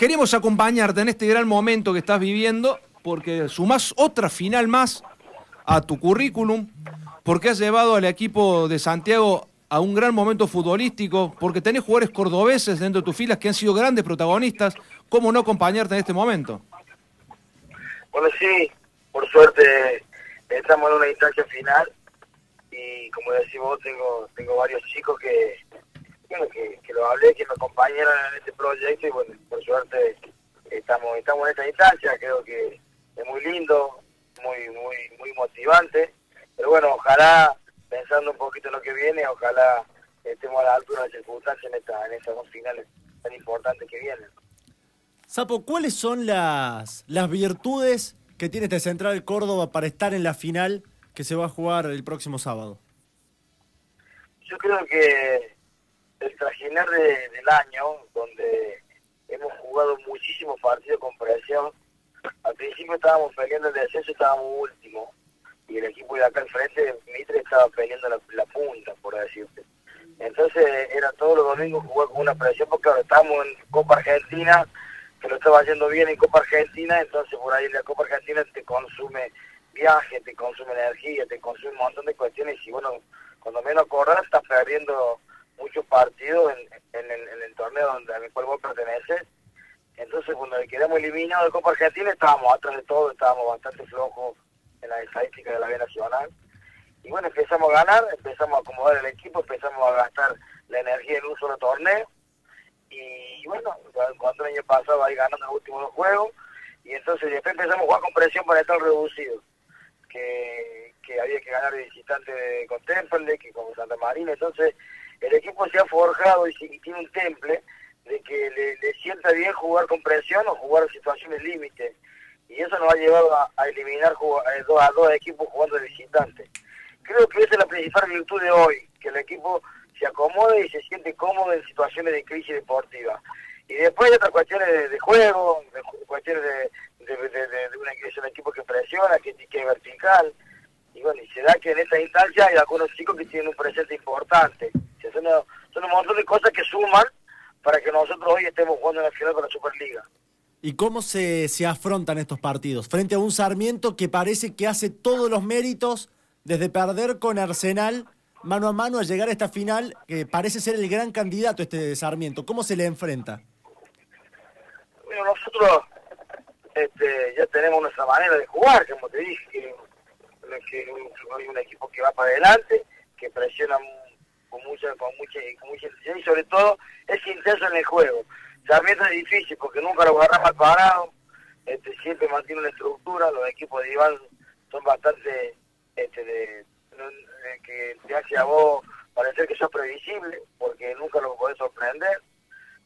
queremos acompañarte en este gran momento que estás viviendo, porque sumás otra final más a tu currículum, porque has llevado al equipo de Santiago a un gran momento futbolístico, porque tenés jugadores cordobeses dentro de tus filas que han sido grandes protagonistas. ¿Cómo no acompañarte en este momento? Bueno, sí, por suerte estamos en una instancia final y como decís vos, tengo, tengo varios chicos que, que, lo hablé, que me acompañaron en este proyecto y bueno, por suerte estamos, estamos en esta instancia, creo que es muy lindo, muy, muy, muy motivante, pero bueno, ojalá, pensando un poquito en lo que viene, ojalá estemos a la altura de las circunstancias en, esta, en estas dos finales tan importantes que vienen. Sapo, ¿cuáles son las, las virtudes que tiene este Central Córdoba para estar en la final que se va a jugar el próximo sábado? Yo creo que el trajinar del año, donde hemos jugado muchísimos partidos con presión, al principio estábamos peleando el descenso, estábamos último, y el equipo de acá al frente, Mitre, estaba peleando la, punta, por decirte. Entonces era todos los domingos jugar con una presión, porque ahora estamos en Copa Argentina, que lo estaba haciendo bien en Copa Argentina, entonces por ahí la Copa Argentina te consume viaje, te consume energía, te consume un montón de cuestiones y bueno, cuando menos acordás estás perdiendo muchos partidos en, el, torneo donde, al cual vos perteneces. Entonces cuando quedamos eliminados de Copa Argentina estábamos atrás de todo, estábamos bastante flojos en la estadística de la B Nacional. Y bueno, empezamos a ganar, empezamos a acomodar el equipo, empezamos a gastar la energía en un solo torneo. Y bueno, cuando el año pasado ahí ganando los últimos dos juegos, y entonces después empezamos a jugar con presión para estar reducido que, había que ganar de visitante con Temple, que con Santa Marina, entonces el equipo se ha forjado y, tiene un temple de que le, sienta bien jugar con presión o jugar en situaciones límites. Y eso nos ha llevado a, eliminar a dos, a dos equipos jugando de visitante. Creo que esa es la principal virtud de hoy, que el equipo se acomode y se siente cómodo en situaciones de crisis deportiva. Y después hay otras cuestiones de, juego, cuestiones de, de, una iglesia, un equipo que presiona, que, es vertical. Y bueno, y se da que en esta instancia hay algunos chicos que tienen un presente importante. Son, son un montón de cosas que suman para que nosotros hoy estemos jugando en la final con la Superliga. ¿Y cómo se, se afrontan estos partidos? Frente a un Sarmiento que parece que hace todos los méritos desde perder con Arsenal mano a mano a llegar a esta final, que parece ser el gran candidato este Sarmiento. ¿Cómo se le enfrenta? Bueno, nosotros este, ya tenemos nuestra manera de jugar, como te dije, que, hay un equipo que va para adelante, que presiona con mucha, con mucha, con mucha intensidad y sobre todo es intenso en el juego. También es difícil porque nunca lo agarra mal parado, este, siempre mantiene una estructura, los equipos de Iván son bastante este, de, que te hace a vos parecer que sos previsible, porque nunca lo podés sorprender.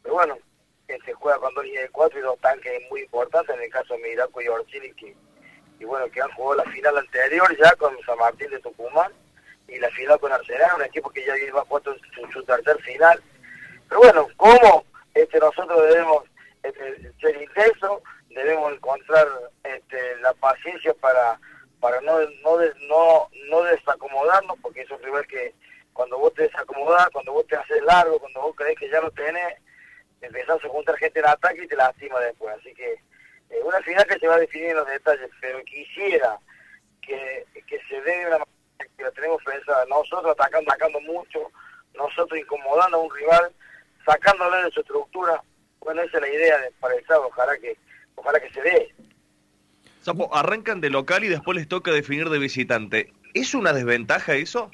Pero bueno, se juega con dos líneas de cuatro y dos tanques muy importantes, en el caso de Miraco y Orchini, que, y bueno, que han jugado la final anterior ya con San Martín de Tucumán y la final con Arsenal, un equipo que ya iba a jugar su, su, tercer final. Pero bueno, ¿cómo este, nosotros debemos este, ser intensos? Debemos encontrar este, la paciencia para para no no no no desacomodarnos, porque es un rival que cuando vos te desacomodas, cuando vos te haces largo, cuando vos crees que ya lo tenés, empezás a juntar gente en ataque y te lastima después. Así que eh, una final que se va a definir en los detalles, pero quisiera que, que se dé una que la tenemos pensada, nosotros atacando, atacando mucho, nosotros incomodando a un rival, sacándole de su estructura. Bueno, esa es la idea de, para el sábado, ojalá que, ojalá que se dé. Sapo, arrancan de local y después les toca definir de visitante. ¿Es una desventaja eso?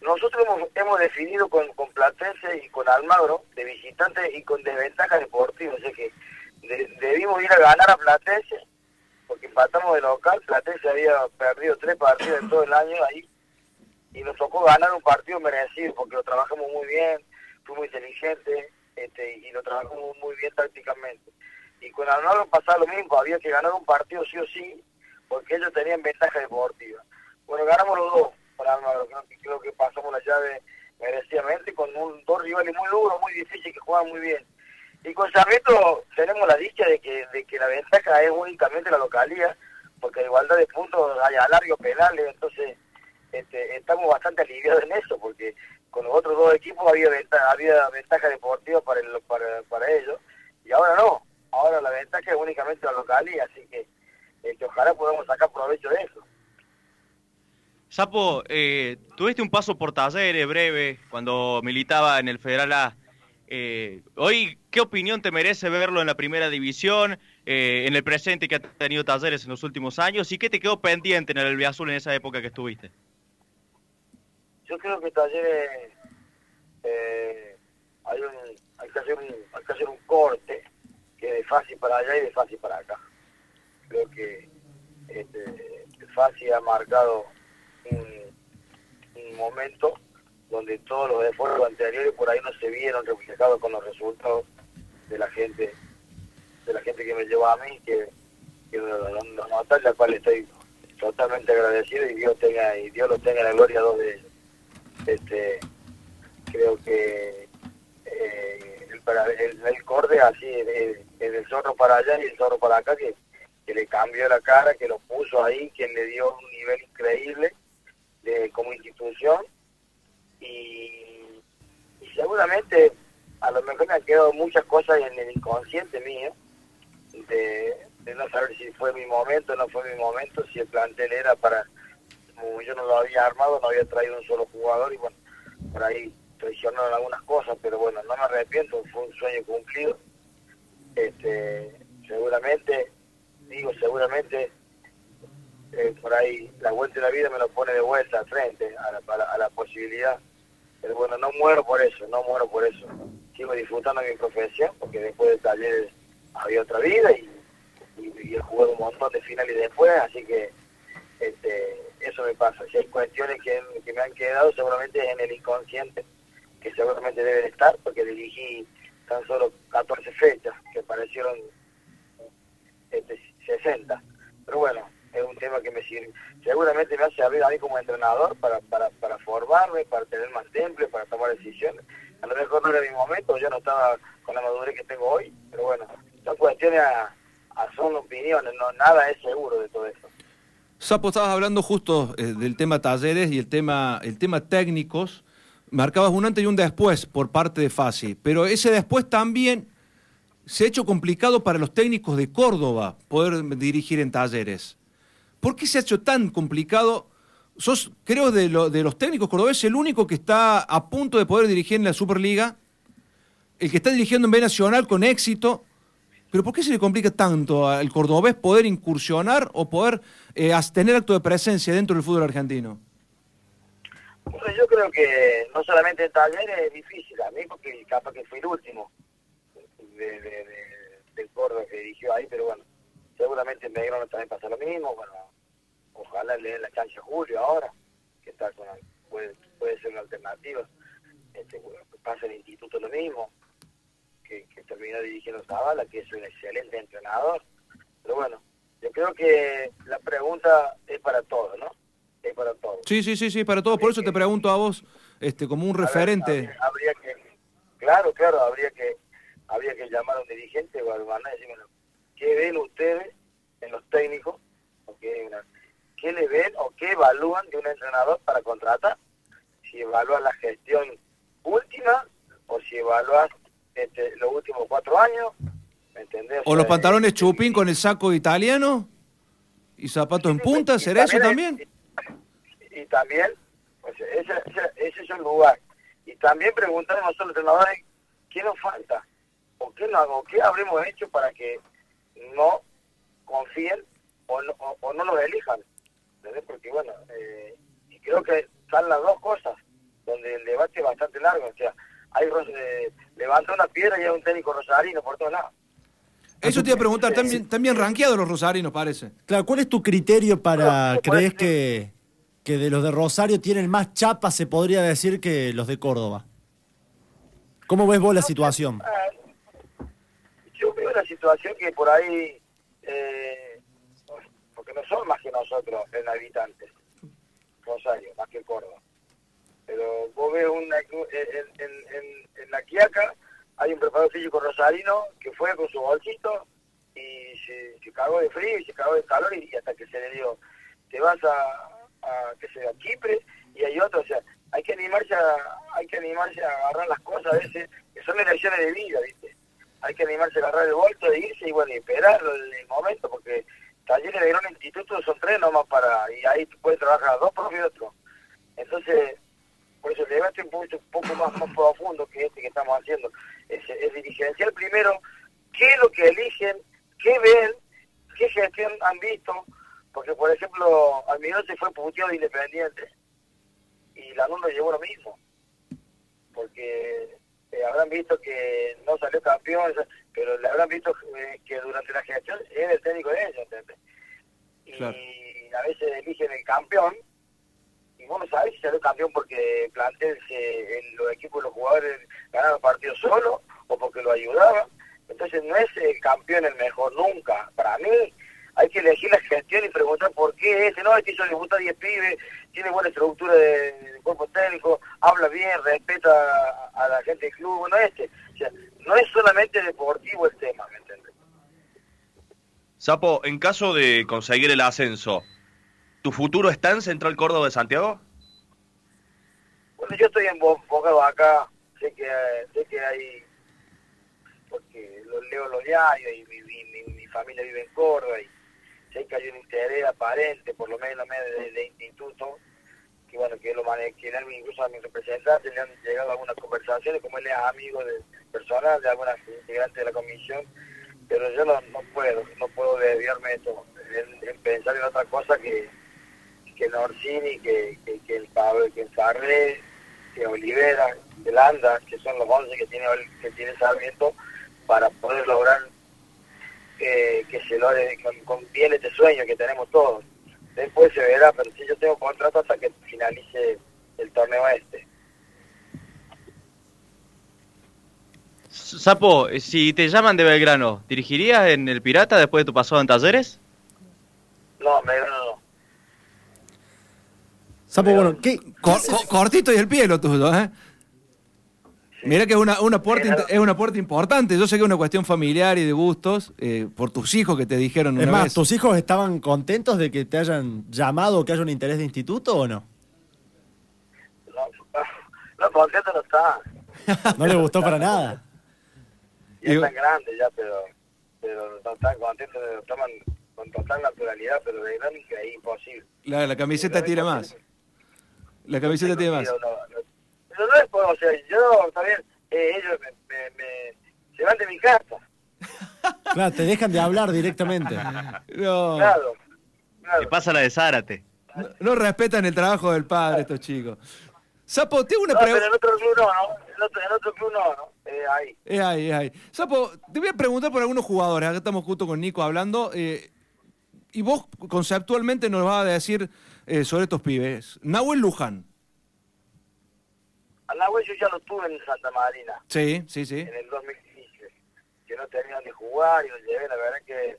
Nosotros hemos, definido con, con Platense y con Almagro de visitante y con desventaja deportiva, o sea que debimos ir a ganar a Platense porque empatamos de local, Platense había perdido tres partidos en todo el año ahí y nos tocó ganar un partido merecido porque lo trabajamos muy bien, fuimos inteligentes este, y lo trabajamos muy bien tácticamente. Y con Almagro pasaba lo mismo, había que ganar un partido sí o sí porque ellos tenían ventaja deportiva. Bueno, ganamos los dos para Almagro. Creo que, creo que pasamos la llave merecidamente con un, dos rivales muy duros, muy difíciles, que juegan muy bien. Y con Sarmiento tenemos la dicha de que, de que la ventaja es únicamente la localidad, porque de igualdad de puntos hay alargos penales, entonces este, estamos bastante aliviados en eso, porque con los otros dos equipos había ventaja, había ventaja deportiva para, el, para, para ellos, y ahora no, ahora la ventaja es únicamente la localidad, así que este, ojalá podamos sacar provecho de eso. Sapo, eh, tuviste un paso por talleres breve cuando militaba en el Federal A. Eh, hoy, ¿qué opinión te merece verlo en la primera división, eh, en el presente que ha tenido talleres en los últimos años y qué te quedó pendiente en el Azul en esa época que estuviste? Yo creo que talleres eh, hay, un, hay, que hacer un, hay que hacer un corte que de fácil para allá y de fácil para acá. Creo que este, fácil ha marcado un, momento donde todos los esfuerzos anteriores por ahí no se vieron reflejados con los resultados de la gente de la gente que me llevó a mí que, que nos nota la cual estoy totalmente agradecido y Dios tenga y Dios lo tenga en la gloria dos de ellos este creo que eh, el, para, el, corde así el, el zorro para allá y el zorro para acá que, que le cambió la cara que lo puso ahí que le dio un nivel increíble como institución y, seguramente a lo mejor me han quedado muchas cosas en el inconsciente mío de, no saber si fue mi momento o no fue mi momento, si el plantel era para, como yo no lo había armado, no había traído un solo jugador y bueno, por ahí traicionaron algunas cosas, pero bueno, no me arrepiento, fue un sueño cumplido. Este, seguramente, digo seguramente, eh, por ahí la vuelta de la vida me lo pone de vuelta al frente a la, a la, posibilidad. Pero bueno, no muero por eso, no muero por eso. Sigo disfrutando mi profesión porque después de talleres había otra vida y, he jugado un montón de finales después, así que este, eso me pasa. Si hay cuestiones que, que me han quedado, seguramente es en el inconsciente, que seguramente deben estar, porque dirigí tan solo 14 fechas, que parecieron este, 60. Pero bueno, es un tema que me sirve. Seguramente me hace abrir a mí como entrenador para, para, para formarme, para tener más temple, para tomar decisiones. A lo mejor no era mi momento, yo no estaba con la madurez que tengo hoy, pero bueno, son cuestiones a, son opiniones, no nada es seguro de todo eso. Sapo, estabas hablando justo eh, del tema talleres y el tema, el tema técnicos. Marcabas un antes y un después por parte de Fasi, pero ese después también se ha hecho complicado para los técnicos de Córdoba poder dirigir en talleres. ¿Por qué se ha hecho tan complicado? Sos, creo, de, de los técnicos cordobeses, el único que está a punto de poder dirigir en la Superliga, el que está dirigiendo en B Nacional con éxito. Pero ¿por qué se le complica tanto al cordobés poder incursionar o poder eh, tener acto de presencia dentro del fútbol argentino? Bueno, yo creo que no solamente en talleres es difícil, a mí porque capaz que fui el último de, del Córdoba que dirigió ahí, pero bueno, seguramente en Belgrano también pasa lo mismo, bueno, ojalá le den la cancha a Julio ahora, que está con, puede, puede ser una alternativa, este, pasa el instituto lo mismo, que, que terminó dirigiendo Zavala, que es un excelente entrenador, pero bueno, yo creo que la pregunta es para todos, ¿no? Es para todos. Sí, sí, sí, sí, para todos, por eso te pregunto a vos, este, como un referente. habría, que, claro, claro, habría que, habría que llamar a un dirigente o a y decirme, ¿qué ven ustedes en los técnicos? ¿O qué, ¿Qué le ven o qué evalúan de un entrenador para contratar? Si evalúan la gestión última o si evalúan este, los últimos cuatro años, ¿me entendés? O, los pantalones chupín con el saco italiano y zapato en punta, ¿será eso también? Y, también, pues ese, ese, es un lugar. Y también preguntar a nosotros entrenadores, ¿qué nos falta? ¿O qué, no, o qué habremos hecho para que no confíen o no, o, no los elijan. Porque bueno, eh, y creo que están las dos cosas, donde el debate es bastante largo. O sea, hay eh, levanta una piedra y hay un técnico rosarino por todos lados. Eso te iba a preguntar, ¿están bien, rankeados los rosarinos, parece? Claro, ¿cuál es tu criterio para, crees que, que de los de Rosario tienen más chapa, se podría decir, que los de Córdoba? ¿Cómo ves vos la situación? Yo veo la situación que por ahí eh, no son más que nosotros en habitantes, Rosario, más que Córdoba. Pero vos ves una, en, la Quiaca hay un preparador físico rosarino que fue con su bolsito y se, se cagó de frío y se cagó de calor y, hasta que se le dio, te vas a, a que sea Chipre y hay otro, o sea, hay que animarse a, hay que animarse a agarrar las cosas a veces, que son elecciones de vida, ¿viste? Hay que animarse a agarrar el vuelto de irse y bueno, y esperar el, momento, porque talleres de gran instituto son tres nomás para, y ahí puedes trabajar dos profes y otro. Entonces, por eso el debate un poco, un poco más, más profundo que este que estamos haciendo. Es, es dirigencial primero, qué es lo que eligen, qué ven, qué gestión han visto, porque por ejemplo, Almirón se fue puteado de Independiente y la no llevó lo mismo, porque eh, habrán visto que no salió campeón, pero le habrán visto eh, que durante la gestión es el técnico de ellos, ¿entendés? Y a veces eligen el campeón y vos no sabés si salió campeón porque plantel en los equipos los jugadores ganaron partidos solo o porque lo ayudaban. Entonces no es el campeón el mejor nunca. Para mí hay que elegir la gestión y preguntar por este hizo debutar 10 pibes, tiene buena estructura de, cuerpo técnico, habla bien, respeta a, la gente del club, bueno, este. O sea, no es solamente deportivo el tema, ¿me entiendes? Sapo, en caso de conseguir el ascenso, ¿tu futuro está en Central Córdoba de Santiago? Bueno, yo estoy enfocado acá, sé que, sé que hay, porque lo leo los diarios y mi, mi, mi familia vive en Córdoba y sé que hay un interés aparente, por lo menos de, de instituto, que bueno, que lo que incluso a mi representante le han llegado algunas conversaciones, como él es amigo de personal de algunas integrantes de la comisión, pero yo no, puedo, no puedo desviarme de esto, en, pensar en otra cosa que, que Norsini, que, que, el Pablo, que el Sarre, que Olivera, que Landa, que son los 11 que tiene, que tiene Sarmiento, para poder lograr que se logre con, con bien este sueño que tenemos todos. Después se verá, pero si yo tengo contrato hasta que finalice el torneo este. Sapo, si te llaman de Belgrano, ¿dirigirías en el Pirata después de tu pasado en Talleres? No, Belgrano no. Sapo, bueno, ¿qué, cortito y el pie lo tuyo, ¿eh? Mira que es una, una puerta, es una puerta importante. Yo sé que es una cuestión familiar y de gustos, eh, por tus hijos que te dijeron es más, ¿tus hijos estaban contentos de que te hayan llamado o que haya un interés de instituto o no? No, no contentos no está. ¿No le gustó para nada? Ya están grandes ya, pero, pero no están contentos, lo toman con total naturalidad, pero de grande es imposible. La, la camiseta tira más. La camiseta tiene más. Pero no es por, o sea, yo también, eh, ellos me, me, se van de mi casa. Claro, te dejan de hablar directamente. No. Claro, claro. pasa la de Zárate. No, respetan el trabajo del padre estos chicos. Sapo, tengo una pregunta. pero en otro club no, ¿no? En otro, en otro club no, ¿no? Eh, ahí. Es ahí, es ahí. Sapo, te voy a preguntar por algunos jugadores. Acá estamos justo con Nico hablando. Eh, y vos conceptualmente nos vas a decir eh, sobre estos pibes. Nahuel Luján. A Nahuel yo ya lo tuve en Santa Marina. Sí, sí, sí. En el 2015. Que no tenían de jugar y lo llevé, la verdad que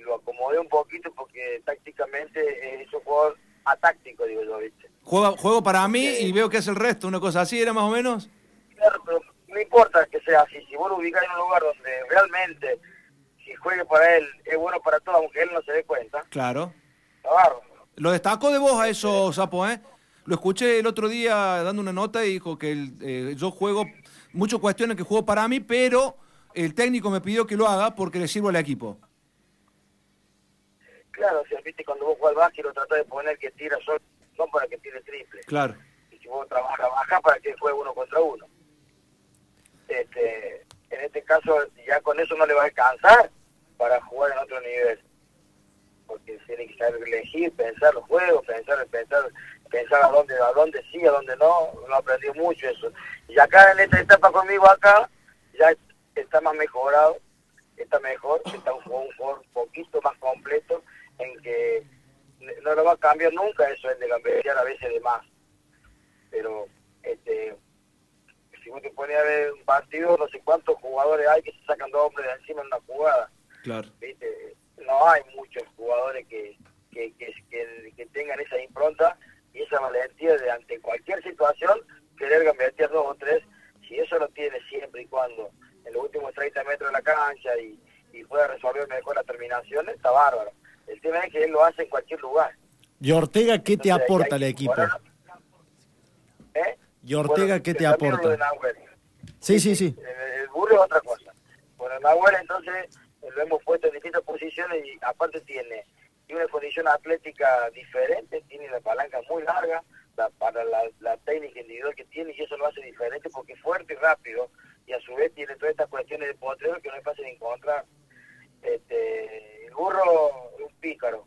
lo acomodé un poquito porque tácticamente es un jugador atáctico, digo yo, ¿viste? Juego, juego para mí y veo que es el resto, una cosa así, ¿era más o menos? Claro, pero no importa que sea así. Si vos lo ubicás en un lugar donde realmente, si juegue para él, es bueno para todo, aunque él no se dé cuenta. Claro. Claro. Lo destaco de vos a eso, Sapo, ¿eh? Lo escuché el otro día dando una nota y dijo que el, eh, yo juego, muchos cuestiones que juego para mí, pero el técnico me pidió que lo haga porque le sirvo al equipo. Claro, o sea, viste, cuando vos jugás al básquet lo tratás de poner que tira solo, no para que tire triple. Claro. Y si vos trabajas baja para que juegue uno contra uno. Este, en este caso, ya con eso no le va a alcanzar para jugar en otro nivel. Porque tiene que saber elegir, pensar los juegos, pensar, pensar pensar a dónde, a dónde sí, a dónde no, no aprendió mucho eso. Y acá en esta etapa conmigo acá, ya está más mejorado, está mejor, está un juego un, poquito más completo, en que no lo va a cambiar nunca eso, el de cambiar a veces de más. Pero, este, si vos te pones a ver un partido, no sé cuántos jugadores hay que se sacan dos hombres de encima en una jugada. Claro. ¿Viste? No hay muchos jugadores que, que, que, que tengan esa impronta y esa valentía de ante cualquier situación querer gambetear dos o tres, si eso lo tiene siempre y cuando en los últimos 30 metros de la cancha y, y pueda resolver mejor la terminación, está bárbaro. El tema es que él lo hace en cualquier lugar. ¿Y Ortega qué te aporta al equipo? ¿Eh? ¿Y Ortega qué te aporta? Sí, sí, sí. El, el burro es otra cosa. Bueno, Nahuel entonces lo hemos puesto en distintas posiciones y aparte tiene, tiene una condición atlética diferente, tiene la palanca muy larga la- para la, la técnica individual que tiene y eso lo hace diferente porque es fuerte y rápido y a su vez tiene todas estas cuestiones de potrero que no es fácil encontrar. Este, el burro es un pícaro,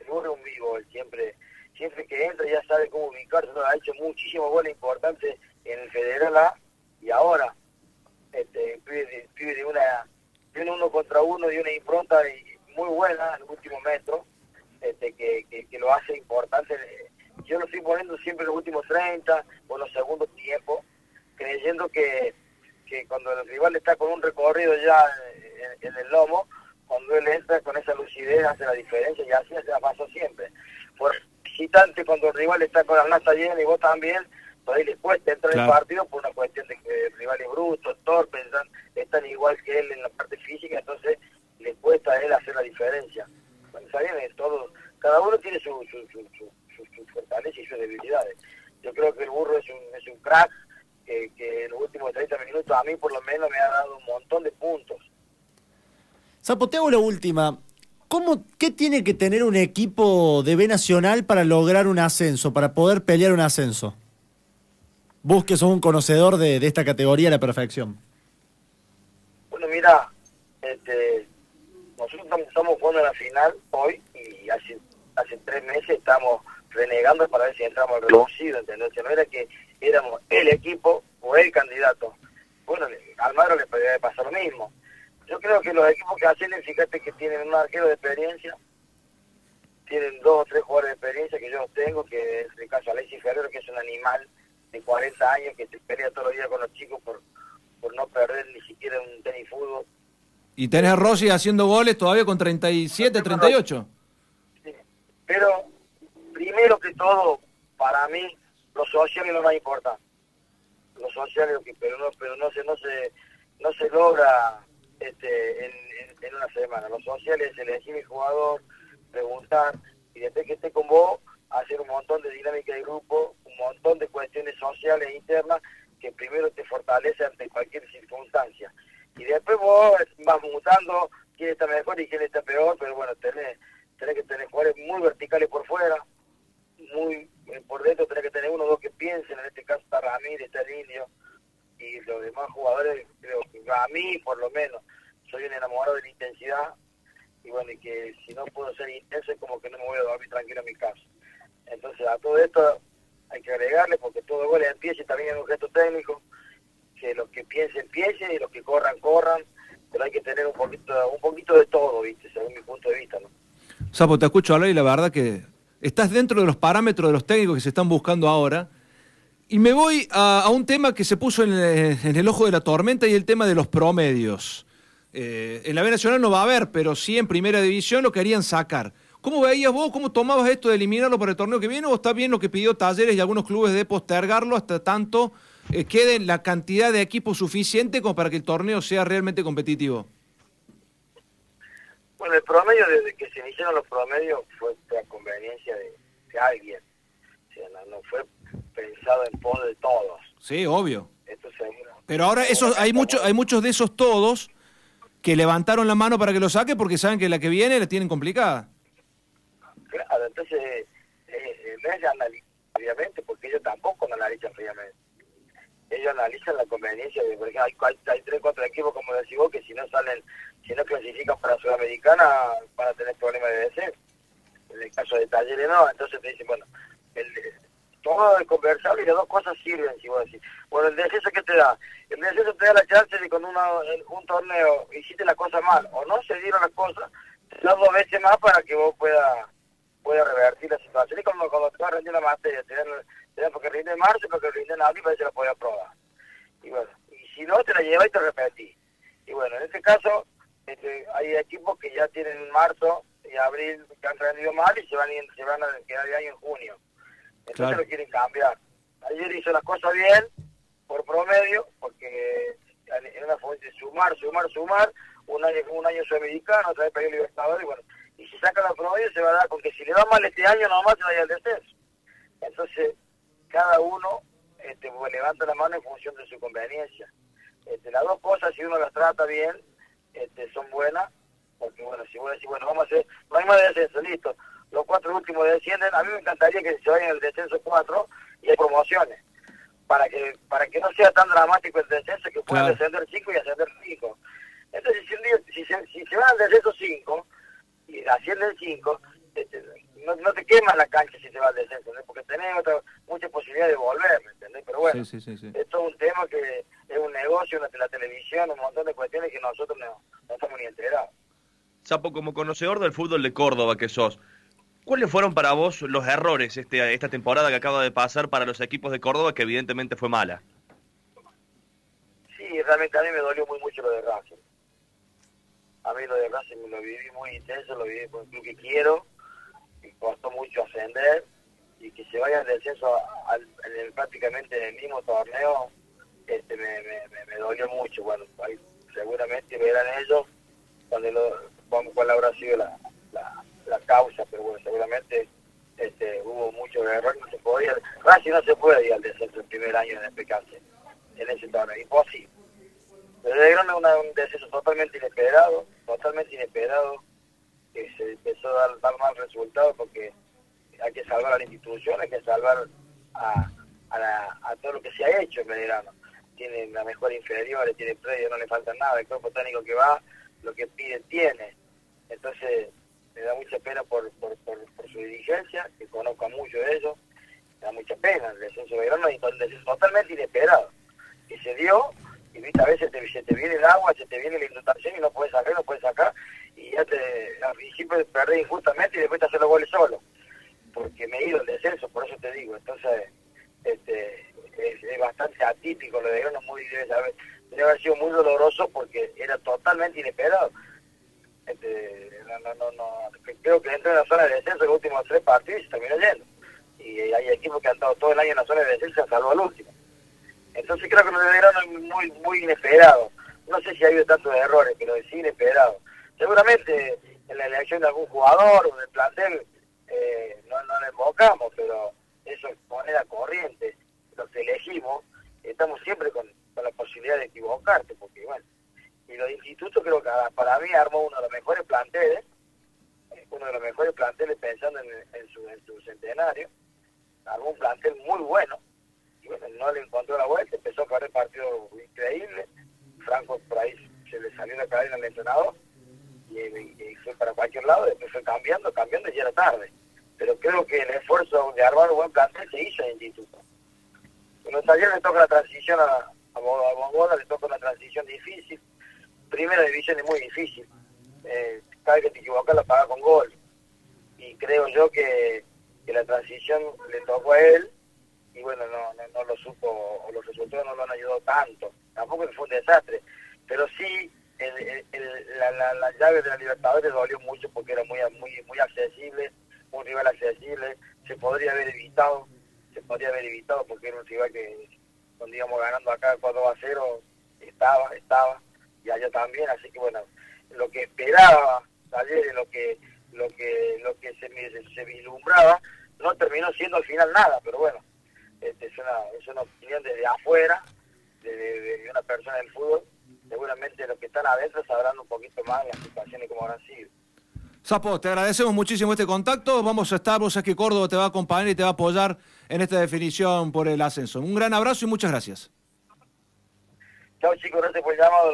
el burro es un vivo, él siempre siempre que entra ya sabe cómo ubicarse, ha hecho muchísimos goles importantes en el Federal A y ahora este, pibe de, una de un uno contra uno, de una impronta y muy buena en el último metro, este, que, que, que lo hace importante. Yo lo estoy poniendo siempre en los últimos 30 o los segundos tiempos, creyendo que, que cuando el rival está con un recorrido ya en, en el lomo, cuando él entra con esa lucidez hace la diferencia y así se la pasó siempre. Por visitante, cuando el rival está con la nata llena y vos también, por ahí les cuesta entrar en Claro. el partido por una cuestión de que el rival es bruto, torpe, están, están igual que él en la parte física, entonces le cuesta a él hacer la diferencia. Bueno, está bien, es todo, cada uno tiene su, su, su, su, su- su fortaleza y sus debilidades. Yo creo que el burro es un, es un crack que, que en los últimos 30 minutos a mí por lo menos me ha dado un montón de puntos. Sapo, te hago la última. ¿Cómo, ¿Qué tiene que tener un equipo de B Nacional para lograr un ascenso, para poder pelear un ascenso? Vos que sos un conocedor de, de esta categoría a la perfección. Bueno, mira, este, nosotros estamos, jugando la final hoy y hace, hace tres meses estamos renegando para ver si entramos al reducido, ¿entendés? No era que éramos el equipo o el candidato. Bueno, al Almagro le podría pasar lo mismo. Yo creo que los equipos que ascienden, fíjate que tienen un arquero de experiencia, tienen dos o tres jugadores de experiencia que yo no tengo, que es el caso de Alexis Ferrero, que es un animal de 40 años que se pelea todos los días con los chicos por, por no perder ni siquiera un tenis fútbol. Y tenés a Rossi haciendo goles todavía con 37, 38. Sí. Pero primero que todo, para mí, lo social es lo más importante. Lo social es lo que, pero no, pero no se, no se, no se logra este, en, en- en una semana. Lo social es elegir el jugador, preguntar y después que esté con vos, hacer un montón de dinámica de grupo, un montón de cuestiones sociales internas que primero te fortalece ante cualquier circunstancia. Y después vos vas mutando quién está mejor y quién está peor, pero bueno, tenés, tenés que tener jugadores muy verticales por fuera, muy eh, por dentro tenés que tener uno o dos que piensen, en este caso está Ramírez, está el Indio, y los demás jugadores, creo que a mí por lo menos, soy un enamorado de la intensidad, y bueno, y que si no puedo ser intenso es como que no me voy a dormir tranquilo en mi casa. Entonces a todo esto hay que agregarle, porque todo gol empieza y también es un gesto técnico, que los que piensen, piensen, y los que corran, corran, pero hay que tener un poquito, un poquito de todo, viste, según mi punto de vista, ¿no? Sapo, te escucho hablar y la verdad que estás dentro de los parámetros de los técnicos que se están buscando ahora. Y me voy a, un tema que se puso en el, en el ojo de la tormenta y el tema de los promedios. Eh, en la B Nacional no va a haber, pero sí en Primera División lo querían sacar. ¿Cómo veías vos, cómo tomabas esto de eliminarlo para el torneo que viene? ¿O está bien lo que pidió Talleres y algunos clubes de postergarlo hasta tanto eh, quede la cantidad de equipos suficiente como para que el torneo sea realmente competitivo? Bueno, el promedio, desde que se iniciaron los promedios, fue a conveniencia de, de alguien. O sea, no, no fue pensado en pos de todos. Sí, obvio. Esto seguro. Pero ahora esos, hay, muchos hay muchos de esos todos que levantaron la mano para que lo saque porque saben que la que viene la tienen complicada. Claro, entonces, eh, en vez de analizar, obviamente, porque ellos tampoco no analizan fríamente. Ellos analizan la conveniencia de, porque hay, hay, hay tres, cuatro equipos, como decís vos, que si no salen, si no clasifican para Sudamericana, van a tener problemas de descenso. En el caso de Talleres no, entonces te dicen, bueno, el, todo es conversable y las dos cosas sirven, si vos decís. Bueno, el descenso que te da, el descenso te da la chance de con una, un torneo hiciste la cosa mal o no se dieron las cosas, te da dos veces más para que vos puedas pueda revertir la situación. Y como cuando te vas rendir la materia, te dan, te dan porque rinde en marzo, porque rinde en abril, para que se la podía probar. Y bueno, y si no, te la llevas y te repetís. Y bueno, en este caso, este, hay equipos que ya tienen en marzo y abril que han rendido mal y se van, a- se van a quedar de año en junio. Entonces Claro. lo quieren cambiar. Ayer hizo las cosas bien, por promedio, porque en una fuente de sumar, sumar, sumar, un año un año sudamericano, otra vez perdió Libertadores, y bueno, y si saca la promedio se va a dar, porque si le va mal este año nomás se vaya al descenso. Entonces, cada uno este, pues, levanta la mano en función de su conveniencia. Este, las dos cosas, si uno las trata bien, este, son buenas, porque bueno, si vos decís, bueno, vamos a hacer, no hay más descenso, listo, los cuatro últimos descienden, a mí me encantaría que se vayan el descenso cuatro y hay promociones, para que para que no sea tan dramático el descenso que puedan Claro. descender cinco y ascender cinco. Entonces, si, un día- si, se, si se van al descenso cinco y ascienden cinco, este, no, no te quemas la cancha si se va al descenso, ¿no? porque tenés otra, mucha posibilidad de volver, ¿me entendés? Pero bueno, Sí, sí, sí, sí. esto es un tema que es un negocio, una, la televisión, un montón de cuestiones que nosotros no, no estamos ni enterados. Sapo, como conocedor del fútbol de Córdoba que sos, ¿cuáles fueron para vos los errores este, esta temporada que acaba de pasar para los equipos de Córdoba, que evidentemente fue mala? Sí, realmente a mí me dolió muy mucho lo de Racing. A mí lo de Racing lo viví muy intenso, lo viví con un club que quiero, y costó mucho ascender, y que se vaya al descenso al, en el- prácticamente en el mismo torneo, este, me, me, me, me dolió mucho. Bueno, ahí seguramente verán ellos cuando lo, cuál cuál habrá sido la, la, la causa, pero bueno, seguramente este, hubo muchos errores, no se podía, Racing no se puede ir al descenso el primer año en PKC, en ese torneo, imposible. Pero Grande una, un descenso totalmente inesperado, totalmente inesperado, que se empezó a dar, dar mal resultado porque hay que salvar a la institución, hay que salvar a, a, la- a todo lo que se ha hecho en Belgrano. Tiene la mejor inferior, tiene predio, no le falta nada, el cuerpo técnico que va, lo que pide tiene. Entonces, me da mucha pena por, por, por, su dirigencia, que conozco a muchos de ellos, me da mucha pena, el descenso de Belgrano es totalmente inesperado, que se dio, y viste, a veces te, se te viene el agua, se te viene la inundación y no puedes sacar, no puedes sacar, y ya te, al principio perdés injustamente y después te haces los goles solo, porque me he ido el descenso, por eso te digo, entonces, este, es, es bastante atípico lo de Belgrano, muy, debe, haber, debe haber sido muy doloroso porque era totalmente inesperado. No, no, no, no, creo que entró en la zona de descenso los últimos tres partidos y se terminó yendo. Y hay equipos que han estado todo el año en la zona de descenso salvado al último. Entonces creo que lo de es muy, muy inesperado. No sé si ha habido tantos errores, pero sí inesperado. Seguramente en la elección de algún jugador o del plantel eh, no, no le invocamos, pero eso es moneda corriente. Los elegimos, estamos siempre con, con la posibilidad de equivocarte, porque bueno, y los institutos creo que ah, para mí armó uno de los mejores planteles, uno de los mejores planteles pensando en, su, en su centenario, armó un plantel muy bueno, y bueno, no le encontró la vuelta, empezó a correr partido increíble, Franco por ahí se le salió la cadena al entrenador, y, fue para cualquier lado, después fue cambiando, cambiando y era tarde. Pero creo que el esfuerzo de armar un buen plantel se hizo en el instituto. Bueno, ayer le toca la transición a, a a Bogola, le toca una transición difícil. Primera división es muy difícil. Eh, cada vez que te equivocas la pagas con gol. Y creo yo que, que la transición le tocó a él y bueno, no, no, lo supo, o los resultados no lo han ayudado tanto. Tampoco fue un desastre, pero sí el, el- el- la, la, la llave de la Libertadores dolió mucho porque era muy, muy, muy accesible, un rival accesible, se podría haber evitado, se podría haber evitado porque era un rival que cuando íbamos ganando acá 4 a 0 estaba, estaba, y allá también, así que bueno, lo que esperaba ayer, lo que lo que lo que se, me- se vislumbraba, no terminó siendo al final nada, pero bueno, este, es, una, es una opinión desde afuera, de, de- de una persona del fútbol, seguramente los que están adentro sabrán un poquito más las situaciones como habrán sido. Sapo, te agradecemos muchísimo este contacto. Vamos a estar, vos sabés que Córdoba te va a acompañar y te va a apoyar en esta definición por el ascenso. Un gran abrazo y muchas gracias. Chao chicos, gracias por el llamado.